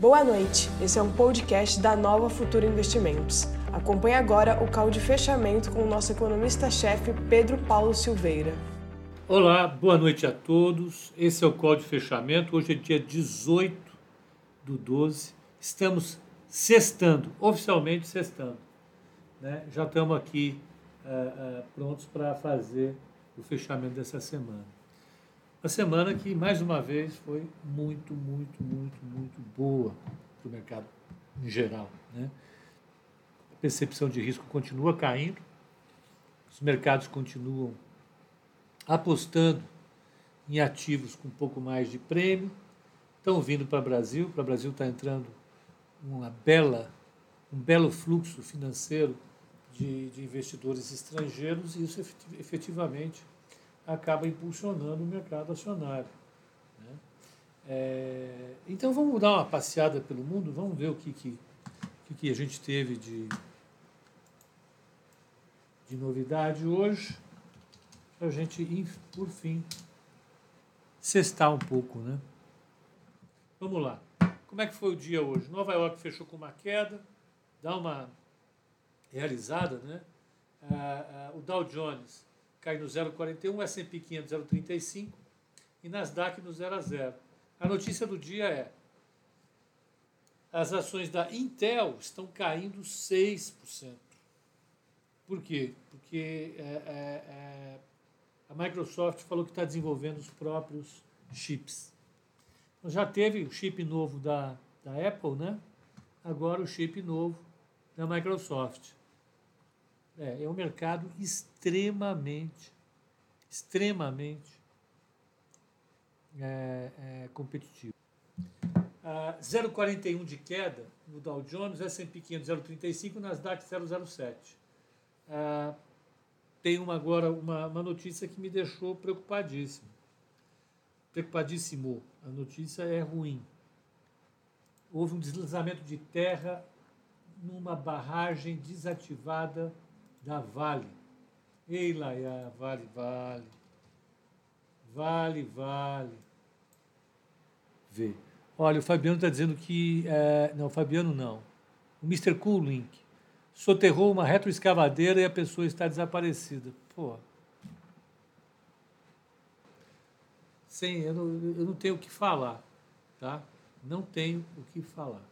Boa noite, esse é um podcast da Nova Futura Investimentos. Acompanhe agora o call de fechamento com o nosso economista-chefe Pedro Paulo Silveira. Olá, boa noite a todos. Esse é o call de fechamento. Hoje é dia 18 do 12. Estamos sextando, oficialmente sextando. Né? Já estamos aqui uh, uh, prontos para fazer o fechamento dessa semana. Uma semana que, mais uma vez, foi muito, muito, muito, muito boa para o mercado em geral. Né? A percepção de risco continua caindo, os mercados continuam apostando em ativos com um pouco mais de prêmio, estão vindo para o Brasil, para o Brasil está entrando uma bela, um belo fluxo financeiro de, de investidores estrangeiros e isso efetivamente acaba impulsionando o mercado acionário. Né? É, então vamos dar uma passeada pelo mundo, vamos ver o que, que, que a gente teve de, de novidade hoje, para a gente, por fim, cestar um pouco. Né? Vamos lá. Como é que foi o dia hoje? Nova York fechou com uma queda, dá uma realizada, né? Ah, ah, o Dow Jones cai no 0,41, o S&P 500 0,35 e Nasdaq no 0 a 0. A notícia do dia é as ações da Intel estão caindo 6%. Por quê? Porque é, é, é, a Microsoft falou que está desenvolvendo os próprios chips. Então, já teve o chip novo da, da Apple, né? Agora o chip novo da Microsoft. É, é um mercado extremamente, extremamente é, é, competitivo. Ah, 0,41 de queda no Dow Jones, S&P 500 0,35, Nasdaq 0,07. Ah, tem uma, agora uma, uma notícia que me deixou preocupadíssimo. Preocupadíssimo. A notícia é ruim. Houve um deslizamento de terra numa barragem desativada da Vale. Ei, Laia, Vale, Vale. Vale, Vale. Vê. Olha, o Fabiano está dizendo que. É, não, Fabiano não. O Mr. Cool Link soterrou uma retroescavadeira e a pessoa está desaparecida. Pô. Sem, eu não, eu não tenho o que falar, tá? Não tenho o que falar.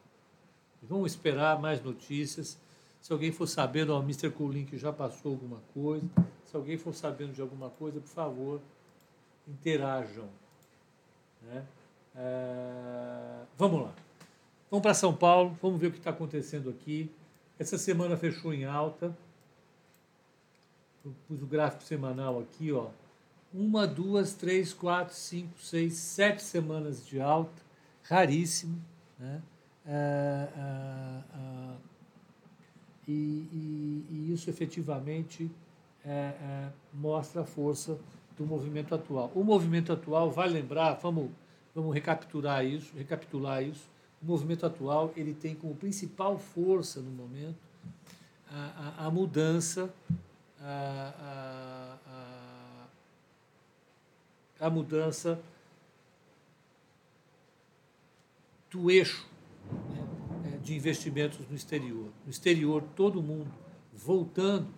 Vamos esperar mais notícias. Se alguém for sabendo, ó, Mr. Coolink já passou alguma coisa. Se alguém for sabendo de alguma coisa, por favor, interajam. Né? É... Vamos lá. Vamos para São Paulo, vamos ver o que está acontecendo aqui. Essa semana fechou em alta. Eu pus o gráfico semanal aqui, ó. Uma, duas, três, quatro, cinco, seis, sete semanas de alta, raríssimo. Né? É, é, é e, e, e isso efetivamente é, é, mostra a força do movimento atual. O movimento atual, vai lembrar, vamos, vamos recapitular isso, recapitular isso. O movimento atual ele tem como principal força no momento a, a, a mudança, a, a, a mudança do eixo de investimentos no exterior. No exterior, todo mundo voltando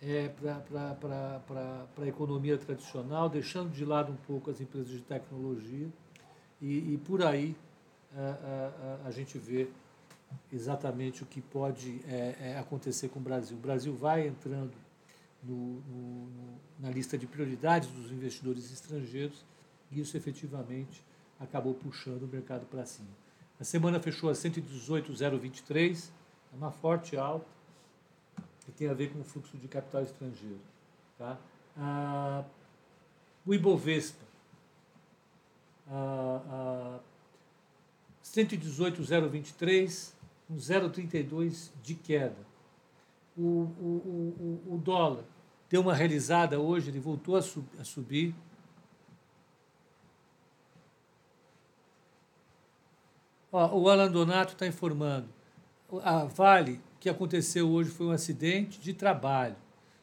é, para a economia tradicional, deixando de lado um pouco as empresas de tecnologia, e, e por aí a, a, a, gente vê exatamente o que pode é, é, acontecer com o Brasil. O Brasil vai entrando no, no, na lista de prioridades dos investidores estrangeiros, e isso efetivamente acabou puxando o mercado para cima. A semana fechou a 118,023, é uma forte alta, que tem a ver com o fluxo de capital estrangeiro. Tá? Ah, o Ibovespa, ah, ah, 118,023, um 0,32 de queda. O, o, o, o, dólar deu uma realizada hoje, ele voltou a, sub, a subir, Ó, o Alan Donato está informando. A Vale, que aconteceu hoje, foi um acidente de trabalho.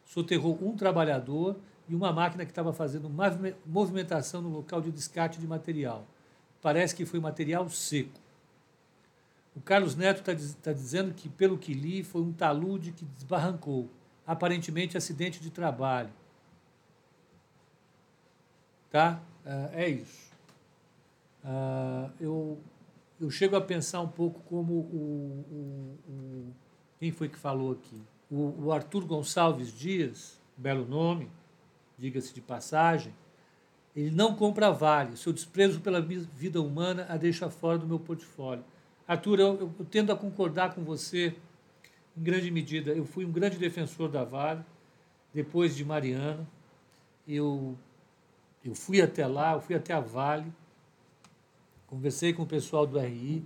Soterrou um trabalhador e uma máquina que estava fazendo movimentação no local de descarte de material. Parece que foi material seco. O Carlos Neto está tá dizendo que, pelo que li, foi um talude que desbarrancou. Aparentemente, acidente de trabalho. Tá? Uh, é isso. Uh, eu, eu chego a pensar um pouco como o, o, o quem foi que falou aqui? O, o Arthur Gonçalves Dias, belo nome, diga-se de passagem, ele não compra vale. Seu desprezo pela vida humana a deixa fora do meu portfólio. Arthur, eu, eu, eu tendo a concordar com você em grande medida. Eu fui um grande defensor da Vale, depois de Mariana. Eu, eu fui até lá, eu fui até a Vale, conversei com o pessoal do RI,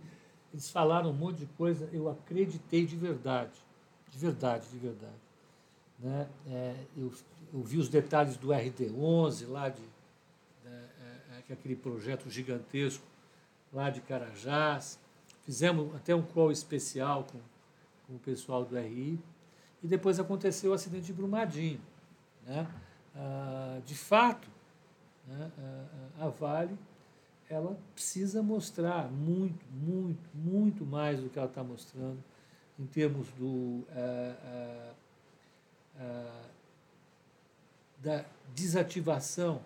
eles falaram um monte de coisa, eu acreditei de verdade, de verdade, de verdade. Né? É, eu, eu, vi os detalhes do RD11 lá, de, né, é, é, é, aquele projeto gigantesco lá de Carajás. Fizemos até um call especial com, com o pessoal do RI. E depois aconteceu o acidente de Brumadinho. Né? Ah, de fato, né, a Vale ela precisa mostrar muito, muito, muito mais do que ela está mostrando em termos do, eh, eh, eh, da desativação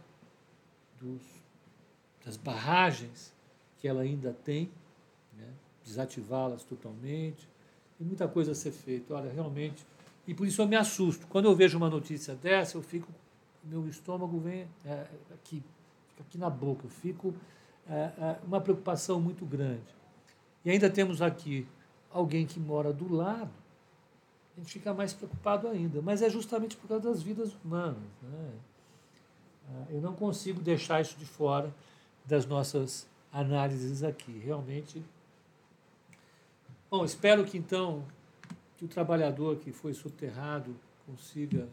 dos, das barragens que ela ainda tem, né? desativá-las totalmente. Tem muita coisa a ser feita. Olha, realmente. E por isso eu me assusto. Quando eu vejo uma notícia dessa, eu fico. Meu estômago vem é, aqui, aqui na boca. Eu fico uma preocupação muito grande. E ainda temos aqui alguém que mora do lado, a gente fica mais preocupado ainda. Mas é justamente por causa das vidas humanas. Né? É, eu não consigo deixar isso de fora das nossas análises aqui. Realmente. Bom, espero que então que o trabalhador que foi soterrado consiga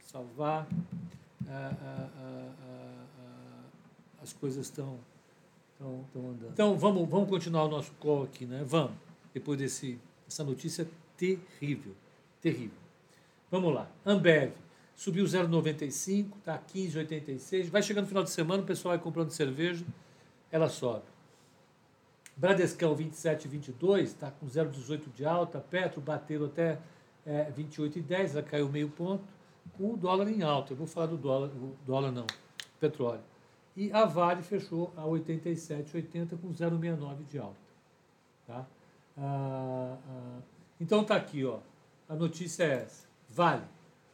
salvar. as coisas estão estão, estão andando. Então vamos, vamos continuar o nosso call aqui, né? Vamos. Depois desse, dessa notícia terrível. Terrível. Vamos lá. Ambev subiu 0,95, está 15,86. Vai chegando no final de semana, o pessoal vai comprando cerveja, ela sobe. Bradescão 27,22, está com 0,18 de alta. Petro bateu até é, 28,10, ela caiu meio ponto, com o dólar em alta. Eu vou falar do dólar, dólar não, petróleo. E a Vale fechou a 87,80 com 0,69 de alta. Tá? Ah, ah, então está aqui, ó. a notícia é essa. Vale.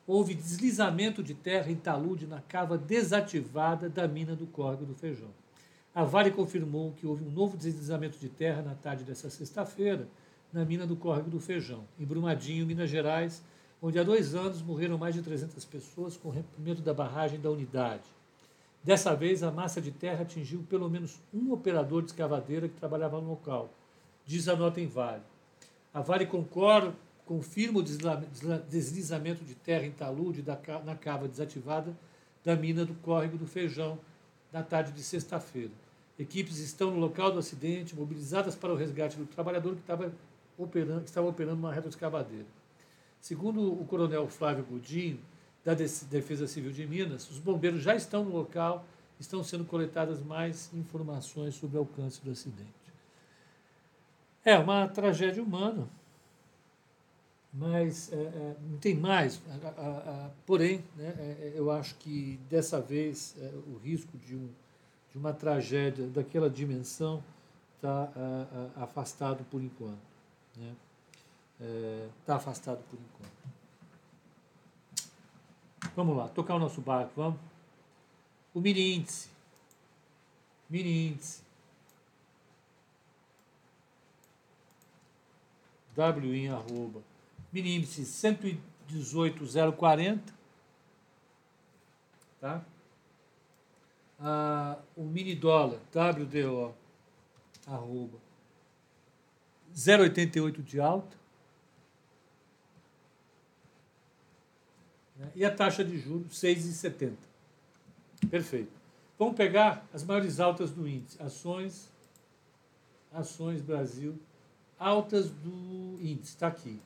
Houve deslizamento de terra em talude na cava desativada da mina do Córrego do Feijão. A Vale confirmou que houve um novo deslizamento de terra na tarde dessa sexta-feira na mina do Córrego do Feijão, em Brumadinho, Minas Gerais, onde há dois anos morreram mais de 300 pessoas com o rompimento da barragem da unidade. Dessa vez, a massa de terra atingiu pelo menos um operador de escavadeira que trabalhava no local, diz a nota em Vale. A Vale concorda, confirma o deslizamento de terra em talude na cava desativada da mina do Córrego do Feijão, na tarde de sexta-feira. Equipes estão no local do acidente, mobilizadas para o resgate do trabalhador que estava operando, que estava operando uma retroescavadeira. Segundo o coronel Flávio Godinho, da Defesa Civil de Minas, os bombeiros já estão no local, estão sendo coletadas mais informações sobre o alcance do acidente. É uma tragédia humana, mas é, é, não tem mais. A, a, a, porém, né, é, é, eu acho que dessa vez é, o risco de, um, de uma tragédia daquela dimensão está é, afastado por enquanto. Está né? afastado por enquanto. Vamos lá, tocar o nosso barco, vamos? O mini índice. Mini índice. W em arroba. Mini índice 118,040. Tá? Ah, o mini dólar, WDO, arroba. 0,88 de alta. E a taxa de juros, 6,70. Perfeito. Vamos pegar as maiores altas do índice. Ações, ações Brasil, altas do índice, está aqui.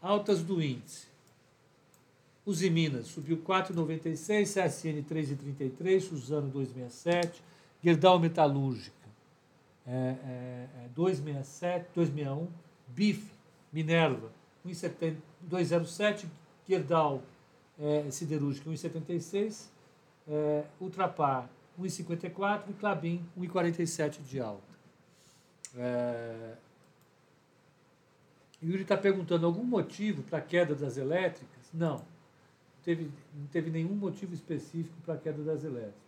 Altas do índice. Uzi Minas subiu 4,96, CSN 3,33, Suzano 2,67, Gerdau Metalúrgica é, é, é 267, 261, BIF, Minerva, 207, Gerdau é, Siderúrgica, 1,76, é, Ultrapar, 1,54 e Clabin, 1,47 de alta. É, Yuri está perguntando algum motivo para a queda das elétricas? Não. Não teve, não teve nenhum motivo específico para a queda das elétricas.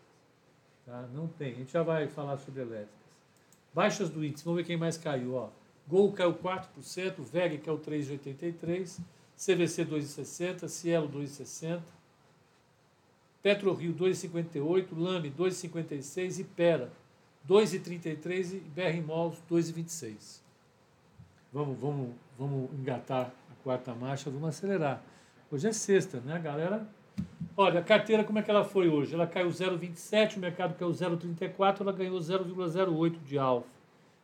Tá? Não tem. A gente já vai falar sobre elétricas. Baixas do índice, vamos ver quem mais caiu. Ó. Gol caiu 4%, VEG caiu 3,83%, CVC 2,60%, Cielo 2,60%, PetroRio 2,58%, Lame 2,56% e Pera 2,33% e BR Malls 2,26%. Vamos, vamos, vamos engatar a quarta marcha, vamos acelerar. Hoje é sexta, né, galera? Olha, a carteira, como é que ela foi hoje? Ela caiu 0,27, o mercado caiu 0,34, ela ganhou 0,08 de alfa.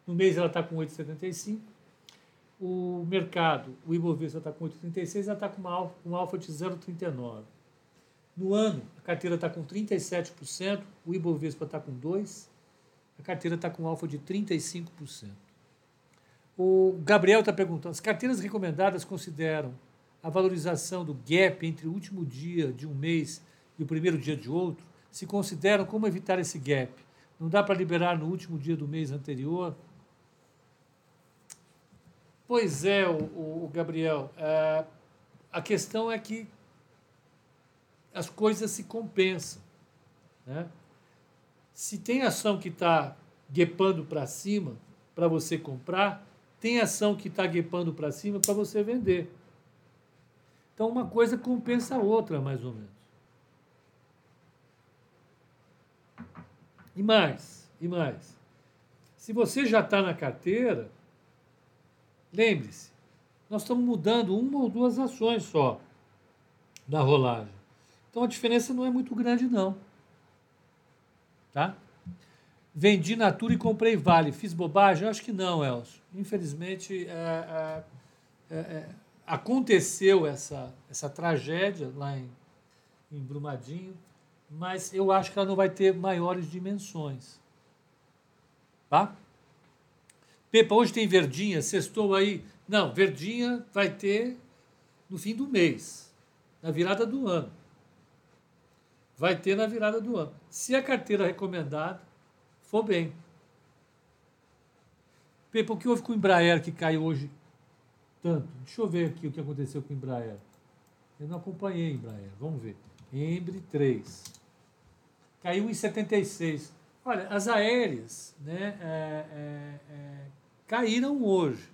No mês ela está com 8,75. O mercado, o Ibovespa está com 8,36, ela está com uma alfa, um alfa de 0,39. No ano, a carteira está com 37%, o Ibovespa está com 2%, a carteira está com alfa de 35%. O Gabriel está perguntando: as carteiras recomendadas consideram a valorização do gap entre o último dia de um mês e o primeiro dia de outro? Se consideram como evitar esse gap? Não dá para liberar no último dia do mês anterior? Pois é, o, o Gabriel. É, a questão é que as coisas se compensam. Né? Se tem ação que está guepando para cima para você comprar, tem ação que está guepando para cima para você vender. Então uma coisa compensa a outra, mais ou menos. E mais, e mais. Se você já está na carteira, lembre-se, nós estamos mudando uma ou duas ações só da rolagem. Então a diferença não é muito grande, não. Tá? Vendi Natura e comprei Vale. Fiz bobagem? Acho que não, Elcio. Infelizmente, é, é, é, aconteceu essa, essa tragédia lá em, em Brumadinho, mas eu acho que ela não vai ter maiores dimensões. Tá? Pepa, hoje tem verdinha, sextou aí. Não, verdinha vai ter no fim do mês, na virada do ano vai ter na virada do ano. Se a carteira recomendada for bem. Pepe, o que houve com o Embraer que caiu hoje tanto? Deixa eu ver aqui o que aconteceu com o Embraer. Eu não acompanhei Embraer. Vamos ver. Embre 3. Caiu em 76. Olha, as aéreas né, é, é, é, caíram hoje.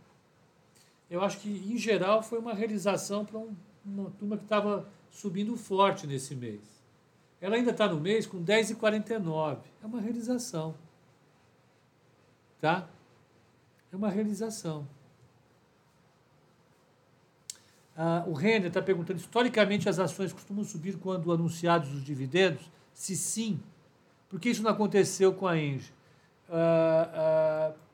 Eu acho que, em geral, foi uma realização para um, uma turma que estava subindo forte nesse mês. Ela ainda está no mês com 10,49. É uma realização. Tá? É uma realização. Ah, o Renner está perguntando: historicamente as ações costumam subir quando anunciados os dividendos? Se sim, por que isso não aconteceu com a Engie? Ah, ah,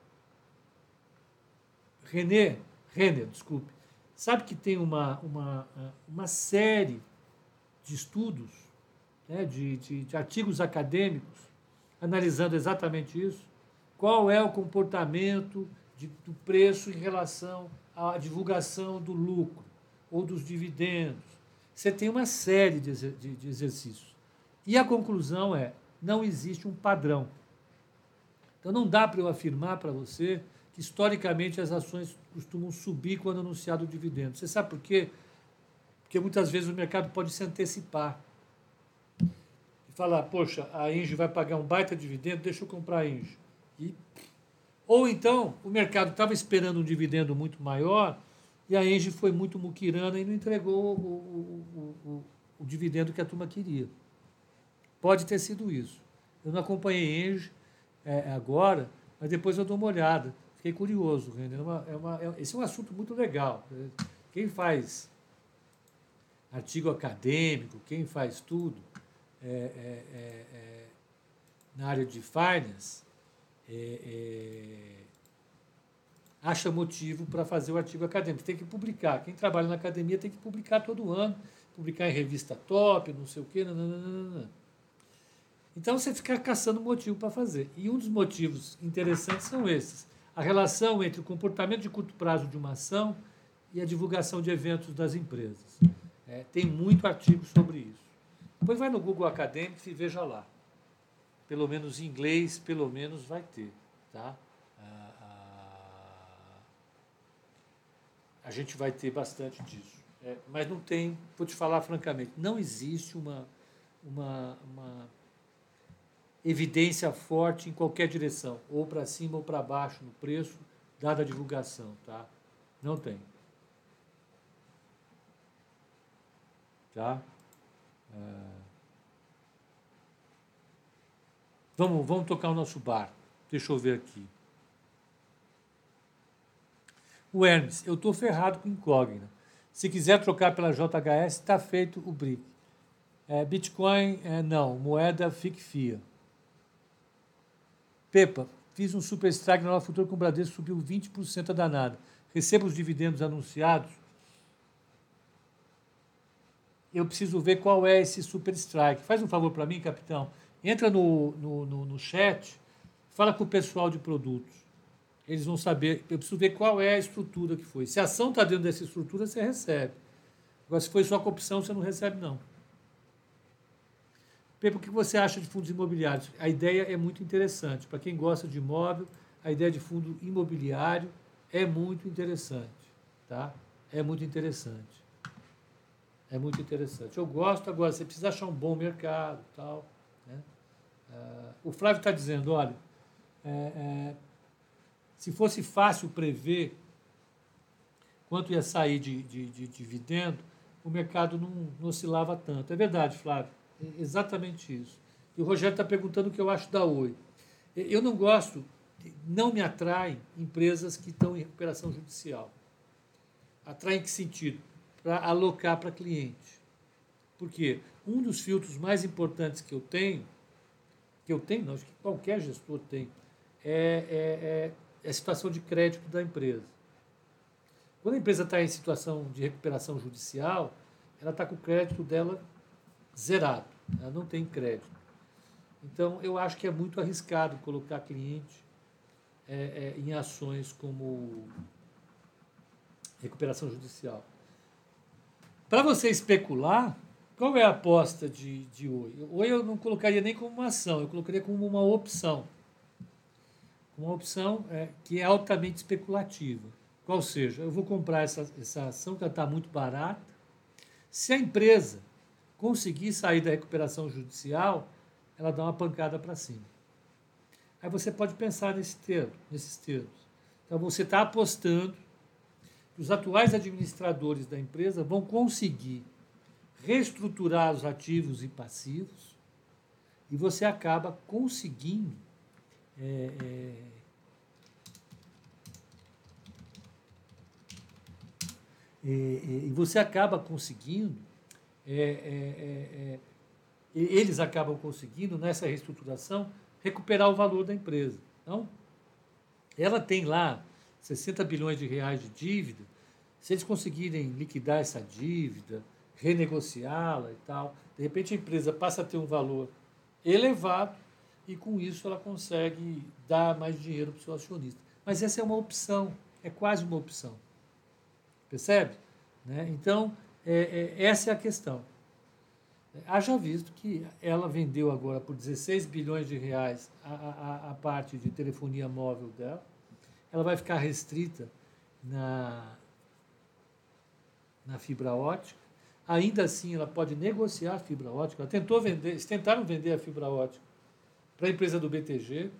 René, Renner, desculpe, sabe que tem uma, uma, uma série de estudos né, de, de, de artigos acadêmicos analisando exatamente isso. Qual é o comportamento de, do preço em relação à divulgação do lucro ou dos dividendos? Você tem uma série de, de, de exercícios. E a conclusão é: não existe um padrão. Então não dá para eu afirmar para você que historicamente as ações costumam subir quando anunciado o dividendo. Você sabe por quê? Porque muitas vezes o mercado pode se antecipar e falar, poxa, a Engie vai pagar um baita dividendo, deixa eu comprar a Engie. E, ou então, o mercado estava esperando um dividendo muito maior e a Engie foi muito muquirana e não entregou o, o, o, o dividendo que a turma queria. Pode ter sido isso. Eu não acompanhei Engie é, agora, mas depois eu dou uma olhada. Fiquei curioso. É uma, é uma, é, esse é um assunto muito legal. Quem faz artigo acadêmico, quem faz tudo, é, é, é, na área de finance acha motivo para fazer o artigo acadêmico. Tem que publicar. Quem trabalha na academia tem que publicar todo ano, publicar em revista top, não sei o quê. Nananana. Então você fica caçando motivo para fazer. E um dos motivos interessantes são esses: a relação entre o comportamento de curto prazo de uma ação e a divulgação de eventos das empresas. É, tem muito artigo sobre isso. Depois vai no Google Academics e veja lá. Pelo menos em inglês, pelo menos vai ter. Tá? a gente vai ter bastante disso. É, mas não tem, vou te falar francamente, não existe uma, uma, uma evidência forte em qualquer direção, ou para cima ou para baixo no preço, dada a divulgação, tá? Não tem. Tá? É... Vamos, vamos tocar o nosso bar. Deixa eu ver aqui. O Hermes, eu estou ferrado com incógnita. Se quiser trocar pela JHS, está feito o BRIC. É, Bitcoin, é, não. Moeda FIC-FIA. Pepa, fiz um super strike na Nova Futura com o Bradesco, subiu 20% a danada. Recebo os dividendos anunciados. Eu preciso ver qual é esse super strike. Faz um favor para mim, capitão. Entra no, no, no, no chat, fala com o pessoal de produtos eles vão saber. Eu preciso ver qual é a estrutura que foi. Se a ação está dentro dessa estrutura, você recebe. Agora, se foi só com opção, você não recebe, não. Pepe, o que você acha de fundos imobiliários? A ideia é muito interessante. Para quem gosta de imóvel, a ideia de fundo imobiliário é muito interessante. Tá? É muito interessante. É muito interessante. Eu gosto agora, você precisa achar um bom mercado. tal. Né? Uh, o Flávio está dizendo, olha, é, é, se fosse fácil prever quanto ia sair de, de, de dividendo, o mercado não, não, oscilava tanto. É verdade, Flávio, exatamente isso. E o Rogério está perguntando o que eu acho da Oi. Eu não gosto, não me atraem empresas que estão em recuperação judicial. Atrai em que sentido? Para alocar para cliente. Porque um dos filtros mais importantes que eu tenho, que eu tenho, não, acho que qualquer gestor tem, é, é, é é a situação de crédito da empresa. Quando a empresa está em situação de recuperação judicial, ela está com o crédito dela zerado, ela não tem crédito. Então, eu acho que é muito arriscado colocar cliente é, é, em ações como recuperação judicial. Para você especular, qual é a aposta de, de Oi? Oi eu não colocaria nem como uma ação, eu colocaria como uma opção uma opção é, que é altamente especulativa. Qual seja, eu vou comprar essa, essa ação que está muito barata. Se a empresa conseguir sair da recuperação judicial, ela dá uma pancada para cima. Aí você pode pensar nesse termo, nesses termos. Então você está apostando que os atuais administradores da empresa vão conseguir reestruturar os ativos e passivos e você acaba conseguindo é, é, é, é, e você acaba conseguindo, é, eles acabam conseguindo, nessa reestruturação, recuperar o valor da empresa. Então, ela tem lá 60 bilhões de reais de dívida, se eles conseguirem liquidar essa dívida, renegociá-la e tal, de repente a empresa passa a ter um valor elevado e com isso ela consegue dar mais dinheiro para o seu acionista. Mas essa é uma opção, é quase uma opção. Percebe? Né? Então, é, é, essa é a questão. Haja visto que ela vendeu agora por 16 bilhões de reais a, a, a parte de telefonia móvel dela. Ela vai ficar restrita na, na fibra ótica. Ainda assim, ela pode negociar a fibra ótica. Ela tentou vender, eles tentaram vender a fibra ótica para a empresa do BTG.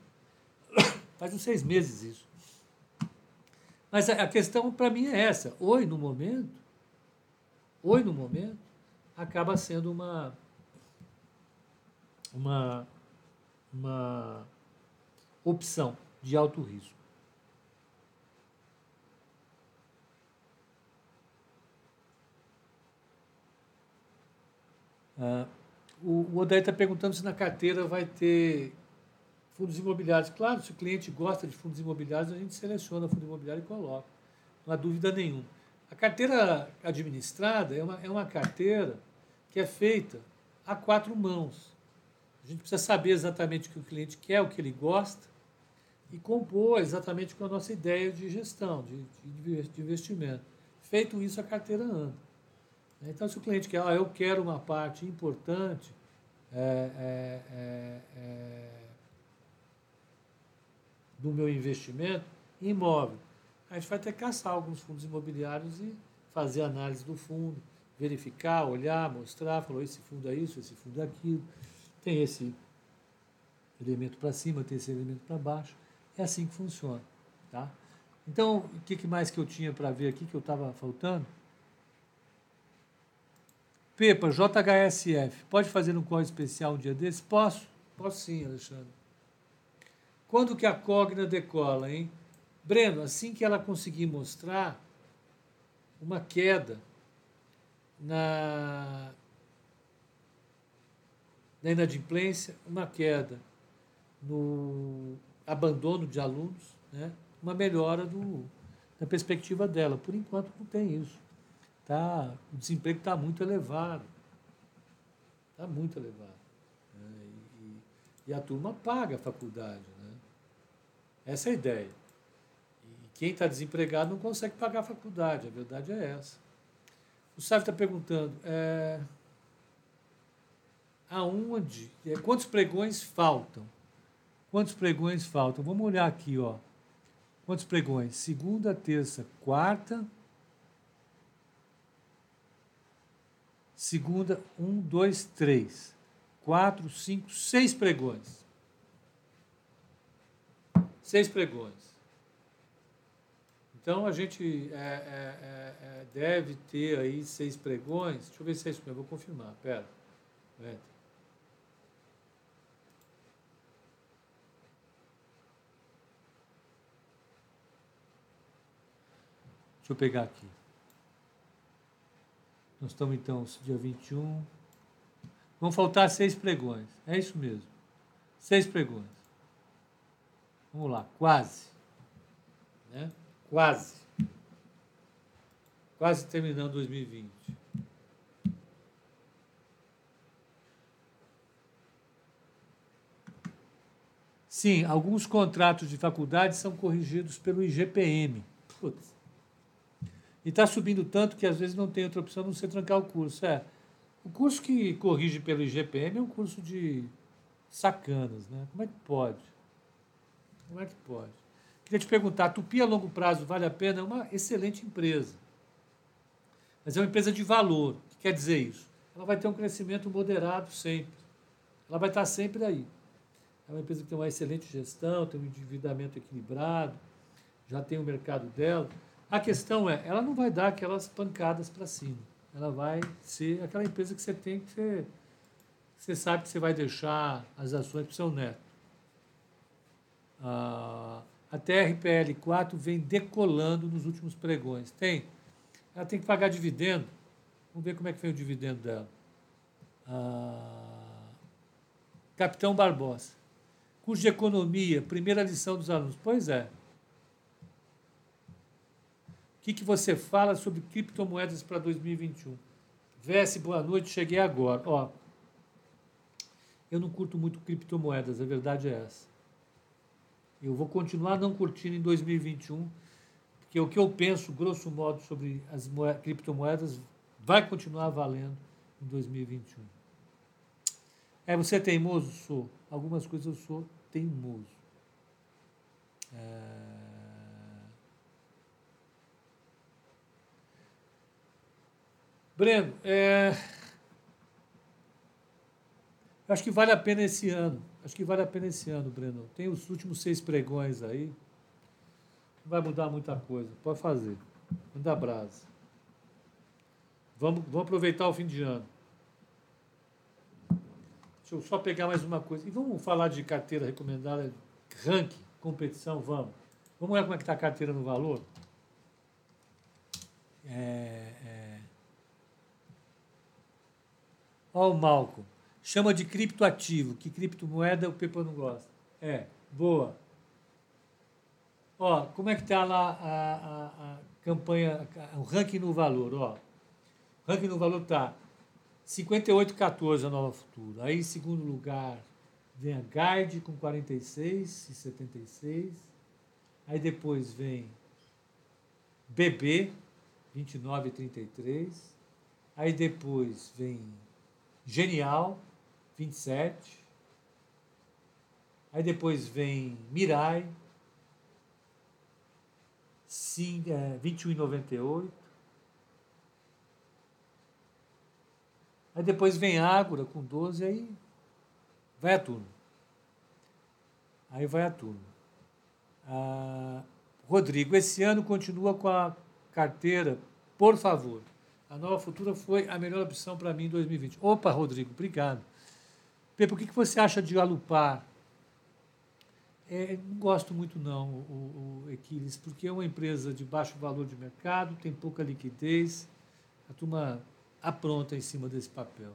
Faz uns seis meses isso. Mas a questão para mim é essa. Oi, no momento, oi, no momento, acaba sendo uma, uma, uma opção de alto risco. Ah, o, o Odair está perguntando se na carteira vai ter fundos imobiliários. Claro, se o cliente gosta de fundos imobiliários, a gente seleciona fundo imobiliário e coloca. Não há dúvida nenhuma. A carteira administrada é uma, é uma carteira que é feita a quatro mãos. A gente precisa saber exatamente o que o cliente quer, o que ele gosta, e compor exatamente com a nossa ideia de gestão, de, de investimento. Feito isso, a carteira anda. Então, se o cliente quer, ah, eu quero uma parte importante é, é, é, é do meu investimento imóvel, a gente vai ter que caçar alguns fundos imobiliários e fazer análise do fundo, verificar, olhar, mostrar, falou, esse fundo é isso, esse fundo é aquilo, tem esse elemento para cima, tem esse elemento para baixo. É assim que funciona. Tá? Então, o que mais que eu tinha para ver aqui que eu estava faltando? Pepa, JHSF, pode fazer um código especial um dia desse? Posso? Posso sim, Alexandre. Quando que a Cogna decola, hein? Breno, assim que ela conseguir mostrar uma queda na, na inadimplência, uma queda no abandono de alunos, né? uma melhora do, da perspectiva dela. Por enquanto não tem isso. Tá, o desemprego está muito elevado. Está muito elevado. Né? E, e, a turma paga a faculdade. Né? Essa é a ideia. Quem está desempregado não consegue pagar a faculdade. A verdade é essa. O Sávio está perguntando, é, aonde, é, quantos pregões faltam? Quantos pregões faltam? Vamos olhar aqui, ó. Quantos pregões? Segunda, terça, quarta. Segunda, um, dois, três, quatro, cinco, seis pregões. Seis pregões. Então a gente é, é, é, é deve ter aí seis pregões. Deixa eu ver se é isso mesmo, vou confirmar. Pera. Pera. Deixa eu pegar aqui. Nós estamos então dia 21. Vão faltar seis pregões. É isso mesmo. Seis pregões. Vamos lá, quase. Né? Quase. Quase terminando 2020. Sim, alguns contratos de faculdade são corrigidos pelo IGPM. Putz. E está subindo tanto que às vezes não tem outra opção não ser trancar o curso. É, o curso que corrige pelo IGPM é um curso de sacanas, né? Como é que pode? Como é que pode? Queria te perguntar, Tupi a longo prazo vale a pena? É uma excelente empresa. Mas é uma empresa de valor. O que quer dizer isso? Ela vai ter um crescimento moderado sempre. Ela vai estar sempre aí. É uma empresa que tem uma excelente gestão, tem um endividamento equilibrado, já tem o mercado dela. A questão é, ela não vai dar aquelas pancadas para cima. Ela vai ser aquela empresa que você tem que ser, você sabe que você vai deixar as ações para o seu neto. Ah, a TRPL 4 vem decolando nos últimos pregões. Tem. Ela tem que pagar dividendo. Vamos ver como é que vem o dividendo dela. Ah, Capitão Barbosa. Curso de economia, primeira lição dos alunos. Pois é. O que, que você fala sobre criptomoedas para 2021? Vesse, boa noite, cheguei agora. Ó, eu não curto muito criptomoedas, a verdade é essa. Eu vou continuar não curtindo em 2021, porque o que eu penso, grosso modo, sobre as criptomoedas vai continuar valendo em 2021. É, você é teimoso? Sou. Algumas coisas eu sou teimoso. É... Breno, é... acho que vale a pena esse ano. Acho que vale a pena esse ano, Breno. Tem os últimos seis pregões aí. Não vai mudar muita coisa. Pode fazer. Manda brasa. Vamos, vamos aproveitar o fim de ano. Deixa eu só pegar mais uma coisa. E vamos falar de carteira recomendada, ranking, competição, vamos. Vamos ver como é que está a carteira no valor? É, é... Ó o Malcolm. Chama de criptoativo. Que criptomoeda o Pepa não gosta. É, boa. Ó, como é que está lá a, a, a campanha, o ranking no valor, ó. O ranking no valor tá 58,14 a Nova Futura. Aí, em segundo lugar, vem a Guide com 46,76. Aí depois vem BB, 29,33. Aí depois vem Genial, 27. Aí depois vem Mirai, sim, é, 21,98. Aí depois vem Ágora com 12, aí vai a turma. Aí vai a turma. Ah, Rodrigo, esse ano continua com a carteira, por favor. A Nova Futura foi a melhor opção para mim em 2020. Opa, Rodrigo, obrigado. Pepe, o que você acha de Alupar? É, não gosto muito não, o, o Equiles, porque é uma empresa de baixo valor de mercado, tem pouca liquidez, a turma apronta em cima desse papel.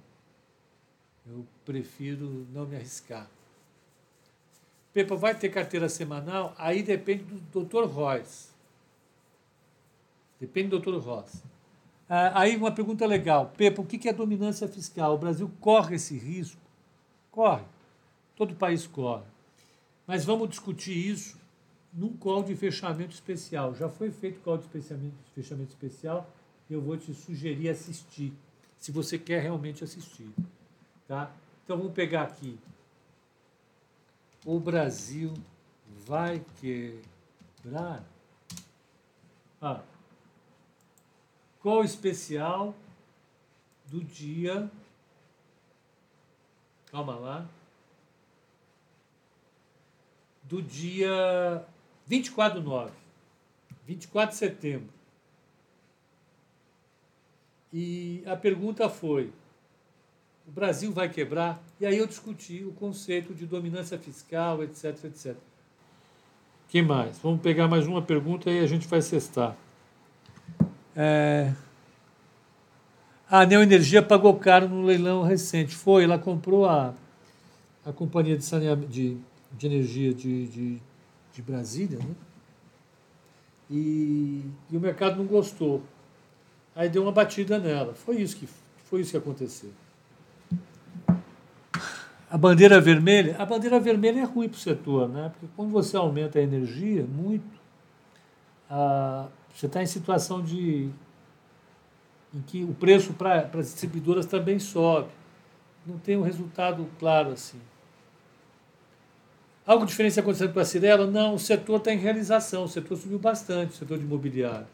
Eu prefiro não me arriscar. Pepa, vai ter carteira semanal? Aí depende do Dr. Royce. Depende do Dr. Ross. Ah, aí uma pergunta legal. Pepa, o que é dominância fiscal? O Brasil corre esse risco? Corre. Todo país corre. Mas vamos discutir isso num call de fechamento especial. Já foi feito call de fechamento, fechamento especial eu vou te sugerir assistir, se você quer realmente assistir. Tá? Então vamos pegar aqui. O Brasil vai quebrar. Ah, call especial do dia. Calma lá do dia 24 de 9, 24 de setembro. E a pergunta foi: o Brasil vai quebrar? E aí eu discuti o conceito de dominância fiscal, etc, etc. que mais? Vamos pegar mais uma pergunta e a gente vai cestar. É... A Neoenergia pagou caro no leilão recente. Foi, ela comprou a, a companhia de saneamento, de de energia de, de, de Brasília, né? E, e, o mercado não gostou. Aí deu uma batida nela. Foi isso que, foi isso que aconteceu. A bandeira vermelha, a bandeira vermelha é ruim para o setor, né? Porque quando você aumenta a energia muito, a, você está em situação de em que o preço para as distribuidoras também sobe. Não tem um resultado claro assim. Algo diferente acontecendo com a Cirela? Não, o setor está em realização, o setor subiu bastante, o setor de imobiliário.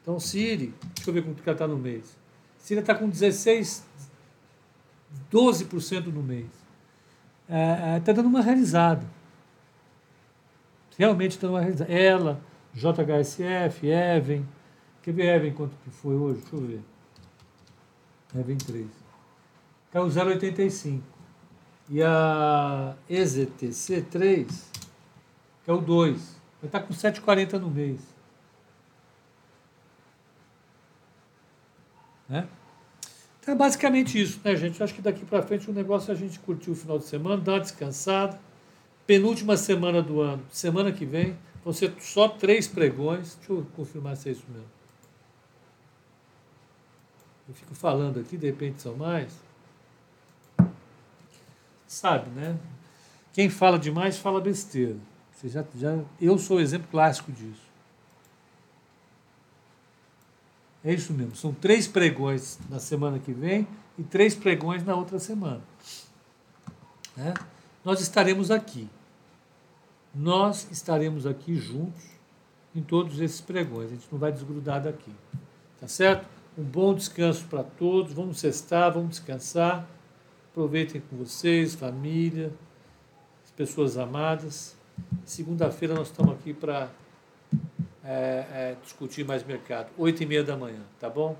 Então, Siri, deixa eu ver quanto que ela está no mês. Siri está com 16, 12% no mês. Está é, é, tá dando uma realizada. Realmente está dando uma realizada. Ela, JHSF, Even. Quer ver Even quanto que foi hoje? Deixa eu ver. Even 3. Caiu 0,85. E a EZTC3, que é o 2, vai estar com 7,40 no mês. Né? Então é basicamente isso, né, gente? Eu acho que daqui para frente o negócio é a gente curtir o final de semana, dar uma descansada. Penúltima semana do ano, semana que vem, vão ser só três pregões. Deixa eu confirmar se é isso mesmo. Eu fico falando aqui, de repente são mais sabe, né? Quem fala demais fala besteira. Você já, já, eu sou o exemplo clássico disso. É isso mesmo. São três pregões na semana que vem e três pregões na outra semana. Né? Nós estaremos aqui. Nós estaremos aqui juntos em todos esses pregões. A gente não vai desgrudar daqui. Tá certo? Um bom descanso para todos. Vamos cestar, vamos descansar. Aproveitem com vocês, família, as pessoas amadas. Segunda-feira nós estamos aqui para é, é, discutir mais mercado. Oito e meia da manhã, tá bom?